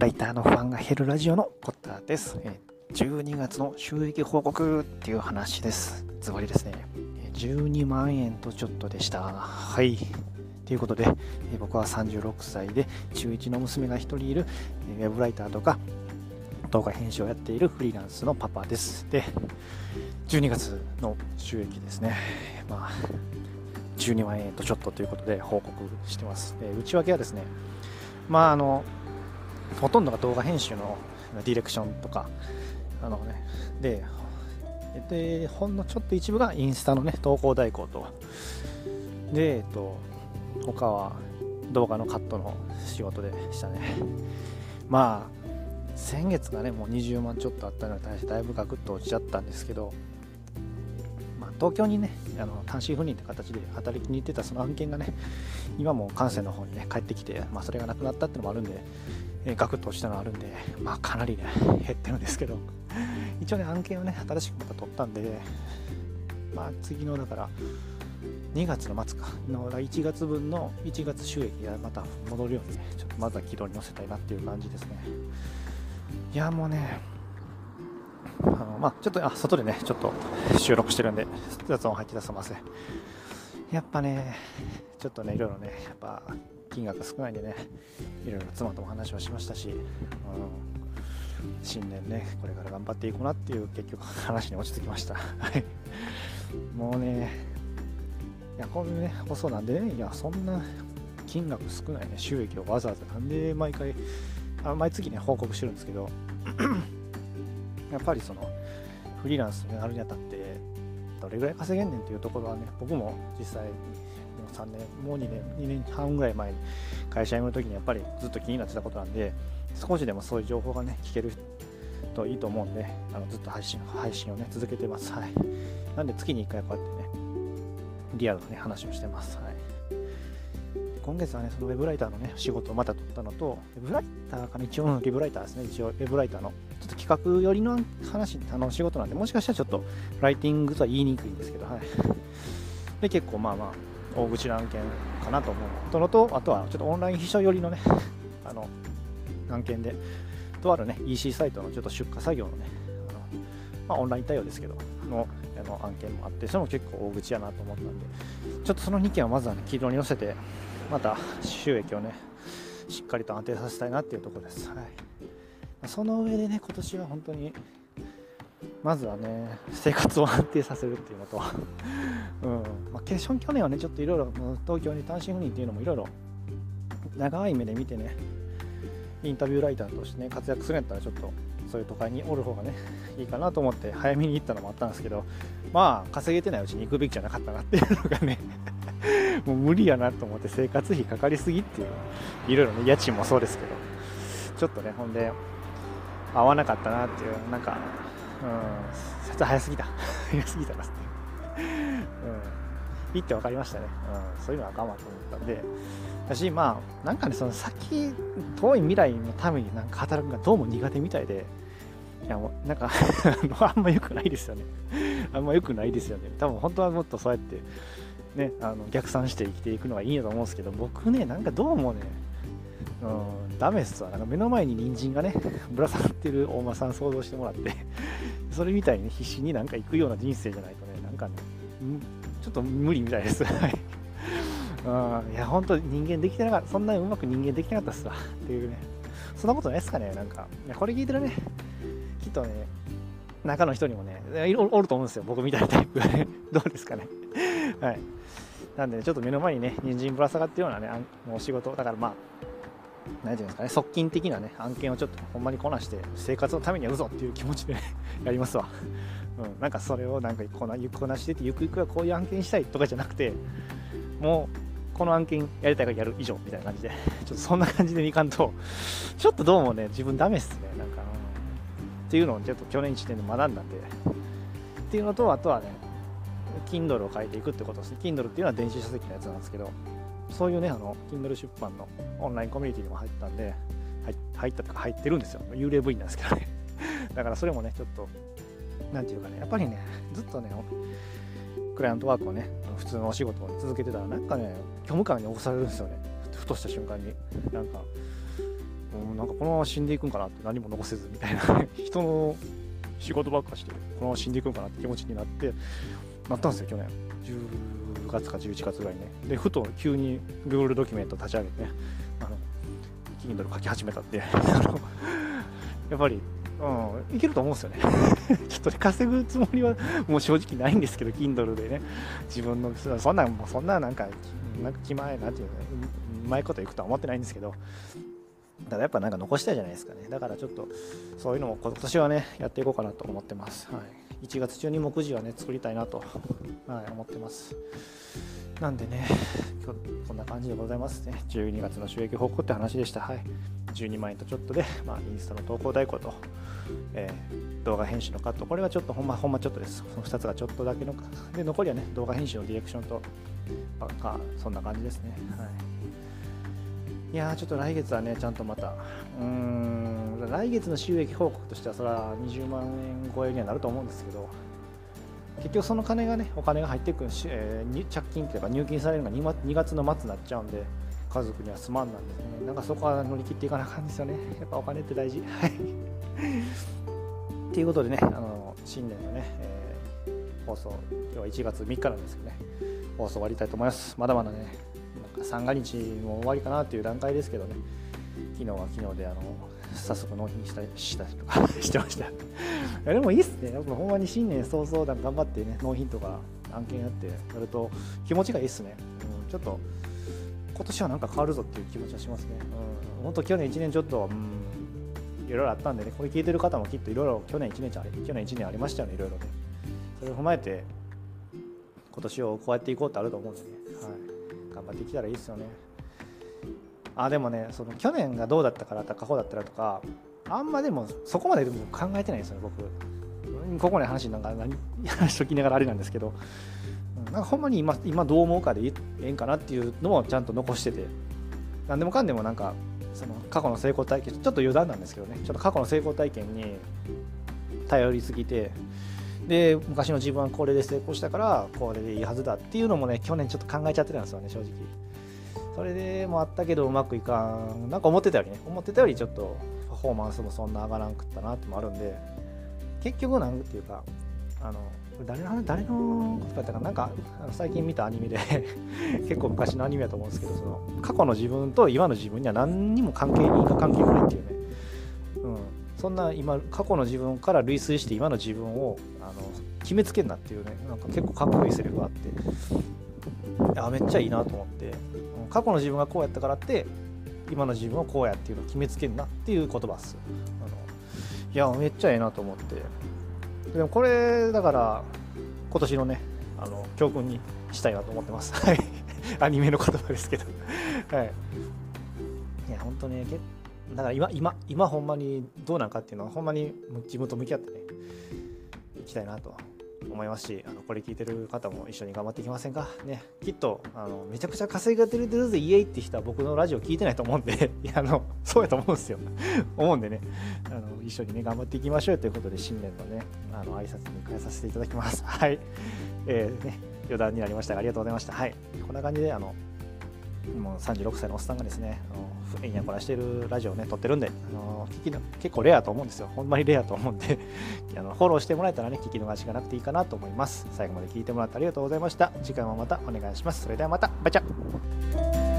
ライターの不安が減るラジオのポッターです。12月の収益報告っていう話です。ズバリですね。12万円とちょっとでした。はい。ということで、僕は36歳で中1の娘が1人いるウェブライターとか動画編集をやっているフリーランスのパパです。で、12月の収益ですね。まあ、12万円とちょっとということで報告してます。で内訳はですね、まああの、ほとんどが動画編集のディレクションとか、あのね、で、で、ほんのちょっと一部がインスタのね、投稿代行と、で、えっと、他は動画のカットの仕事でしたね。まあ、先月がね、もう20万ちょっとあったのに対してだいぶガクッと落ちちゃったんですけど、まあ、東京にね、あの単身赴任って形で働きに行ってたその案件がね、今も関西の方にね、帰ってきて、まあ、それがなくなったっていうのもあるんで、え、ガクッと落ちたのあるんで、まあ、かなりね、減ってるんですけど、一応ね、案件をね、新しくまた取ったんで、まあ、次の、だから、2月の末かの1月分の1月収益がまた戻るようにね、ちょっとまずは軌道に乗せたいなっていう感じですね。いや、もうね、あのまあ、ちょっとあ外でね、ちょっと収録してるんで、雑音入ってたすみません。やっぱね、ちょっとね、いろいろね、やっぱ金額少ないんでね、いろいろ妻とも話をしましたし、うん、新年ね、これから頑張っていこうなっていう結局話に落ち着きました。もうね、いや、こういうね、放送なんでね、いや、そんな金額少ないね、収益をわざわざなんで毎回、あ毎月ね、報告してるんですけど、やっぱりその、フリーランスになるにあたって、れぐらい稼げんねんっていうところはね、僕も実際もう、3年、もう2年、2年半ぐらい前に会社辞めるときにやっぱりずっと気になってたことなんで、少しでもそういう情報がね、聞けるといいと思うんで、あのずっと配信配信をね、続けてます。はい。なんで月に1回こうやってね、リアルなね、話をしてます。はい。今月はね、そのウェブライターのね、仕事をまた取ったのと、ウェブライターかな、一応、ウェブライターですね、一応、ウェブライターの、企画寄りの話、あの仕事なんで、もしかしたらちょっと、ライティングとは言いにくいんですけど、はい。で、結構まあまあ、大口の案件かなと思うとのと、あとはちょっとオンライン秘書寄りのね、あの、案件で、とあるね、EC サイトのちょっと出荷作業のね、あのまあ、オンライン対応ですけど、のあの案件もあって、それも結構大口やなと思ったんで、ちょっとその2件はまずはね、軌道に乗せて、また収益をね、しっかりと安定させたいなっていうところです。はい、その上でね、今年は本当に、まずはね、生活を安定させるっていうのと、うん。まあ、決勝去年はね、ちょっといろいろ東京に単身赴任っていうのもいろいろ長い目で見てね、インタビューライターとしてね、活躍するんやったらちょっとそういう都会におる方がね、いいかなと思って早めに行ったのもあったんですけど、まあ、稼げてないうちに行くべきじゃなかったなっていうのがね もう無理やなと思って生活費かかりすぎっていう、いろいろね、家賃もそうですけど、ちょっとね、ほんで、合わなかったなっていう、なんか、うん、ちょっと早すぎた。早すぎたなって。うん、いいって分かりましたね。うん、そういうのは我慢と思ったんで、だし、まあ、なんかね、その先、遠い未来のためになんか働くのがどうも苦手みたいで、いや、もうなんか あんま良くないですよね。あんま良くないですよね。多分本当はもっとそうやって、ね、あの逆算して生きていくのがいいんやと思うんですけど、僕ね、なんかどうもね、うん、ダメっすわ。なんか目の前に人参がね、ぶら下がってる大間さん想像してもらって それみたいに、ね、必死になんか行くような人生じゃないとね、なんかね、ちょっと無理みたいです。はい。うん、いや、本当人間できてなかった、そんなにうまく人間できなかったっすわ。っていうね。そんなことないですかね、なんか。これ聞いてるね、きっとね、中の人にもね、おると思うんですよ、僕みたいなタイプがね。どうですかね。はい。なんで、ね、ちょっと目の前にね、人参ぶら下がってるようなね、もう仕事、だからまあ、何ていうんですかね、側近的なね、案件をちょっとほんまにこなして、生活のためにやるぞっていう気持ちで、やりますわ。うん、なんかそれをなんかこな、こなしてて、ゆくゆくはこういう案件したいとかじゃなくて、もう、この案件やりたいからやる以上みたいな感じで、ちょっとそんな感じでいかんと、ちょっとどうもね、自分ダメっすね、なんか、っていうのをちょっと去年1年で学んだんで、っていうのと、あとはね、Kindle を書いていくってことですね。Kindle っていうのは電子書籍のやつなんですけど、そういうね、あの、Kindle 出版のオンラインコミュニティにも入ったんで、入ったとか入ってるんですよ。幽霊部員なんですけどね。だからそれもね、ちょっと、なんていうかね、やっぱりね、ずっとね、クライアントワークをね、普通のお仕事を続けてたら、なんかね、虚無感に起こされるんですよね。ふとした瞬間に。なんか、もうなんかこのまま死んでいくんかなって何も残せずみたいな 人の仕事ばっかしてこのまま死んでいくんかなって気持ちになってなったんですよ去年10月か11月ぐらいねでふと急に Google ドキュメント立ち上げてねあの Kindle 書き始めたって やっぱりうん、いけると思うんですよね。ちょっと、稼ぐつもりはもう正直ないんですけど、Kindle でね、自分の、そんな、もうそんななんか、なんか気前、なんていうの、うまいこといくとは思ってないんですけど、ただやっぱなんか残したいじゃないですかね。だからちょっと、そういうのも今年はね、やっていこうかなと思ってます。はい、1月中に目次はね、作りたいなと、はい、思ってます。なんでね、今日こんな感じでございますね。12月の収益報告って話でした。はい。12万円とちょっとで、まあ、インスタの投稿代行と、えー、動画編集のカット、これはちょっとほんまほんまちょっとです。その2つがちょっとだけの、で、残りはね、動画編集のディレクションと、あ、そんな感じですね。はい。いや、ちょっと来月はね、ちゃんとまた、うーん、来月の収益報告としては、それは20万円超えにはなると思うんですけど、結局その金がね、お金が入ってくるし、えー、着金というか入金されるのが 2, 2月の末になっちゃうんで、家族にはすまんなんですね。なんかそこは乗り切っていかなあかんですよね。やっぱお金って大事。はい。ということでね、あの新年のね、えー、放送、今日は1月3日なんですけどね、放送終わりたいと思います。まだまだね、三が日も終わりかなという段階ですけどね、昨日は昨日で、あの早速納品したりしたりとか してました。いやでもいいっすね。やっぱほんまに新年早々頑張ってね、納品とか案件やってやると気持ちがいいっすね。うん、ちょっと今年はなんか変わるぞっていう気持ちはしますね。うん、本当去年1年ちょっと、うん、いろいろあったんでね、これ聞いてる方もきっといろいろ去年1年あれ、去年1年ありましたよね、いろいろね。それを踏まえて、今年をこうやっていこうってあると思うんでね、はい、頑張っていけたらいいですよね。あ、でもね、その去年がどうだったからとか、過去だったらとか、あんまでもそこまででも考えてないですよね、僕。ここの話なんか何 話しときながらあれなんですけど、なんかほんまに今今どう思うかでええんかなっていうのもちゃんと残してて何でもかんでもなんかその過去の成功体験ちょっと余談なんですけどねちょっと過去の成功体験に頼りすぎてで昔の自分はこれで成功したからこれでいいはずだっていうのもね去年ちょっと考えちゃってたんですよね正直。それでもあったけどうまくいかんなんか思ってたよりね思ってたよりちょっとパフォーマンスもそんな上がらんくったなってもあるんで結局なんていうかあの誰の誰のことだったかなんか最近見たアニメで 結構昔のアニメだと思うんですけどその過去の自分と今の自分には何にも関係に因果関係がないっていうね、そんな今過去の自分から類推して今の自分をあの決めつけんなっていうねなんか結構かっこいいセリフがあってあめっちゃいいなと思って過去の自分がこうやったからって今の自分をこうやっていうのを決めつけんなっていう言葉っすあのいやめっちゃええなと思って。でもこれだから今年のねあの教訓にしたいなと思ってます。はい。アニメの言葉ですけど。はい。いや本当ねだから今今今ほんまにどうなんかっていうのはほんまに自分と向き合ってねいきたいなと思いますしあのこれ聞いてる方も一緒に頑張っていきませんか？ね。きっとあのめちゃくちゃ稼がれてるぜイエイって人は僕のラジオ聞いてないと思うんでいやあのそうやと思うんですよ。思うんでね。あの一緒にね頑張っていきましょうということで新年のねあの挨拶に変えさせていただきます。はい。えー、ね余談になりましたがありがとうございました。はい。こんな感じであのもう36歳のおっさんがですね、あのえんやこらしてるラジオをね、撮ってるんで、あの聞き結構レアと思うんですよ。ほんまにレアと思うんで あのフォローしてもらえたらね、聞き逃しがなくていいかなと思います。最後まで聞いてもらってありがとうございました。次回もまたお願いします。それではまた、バイチャ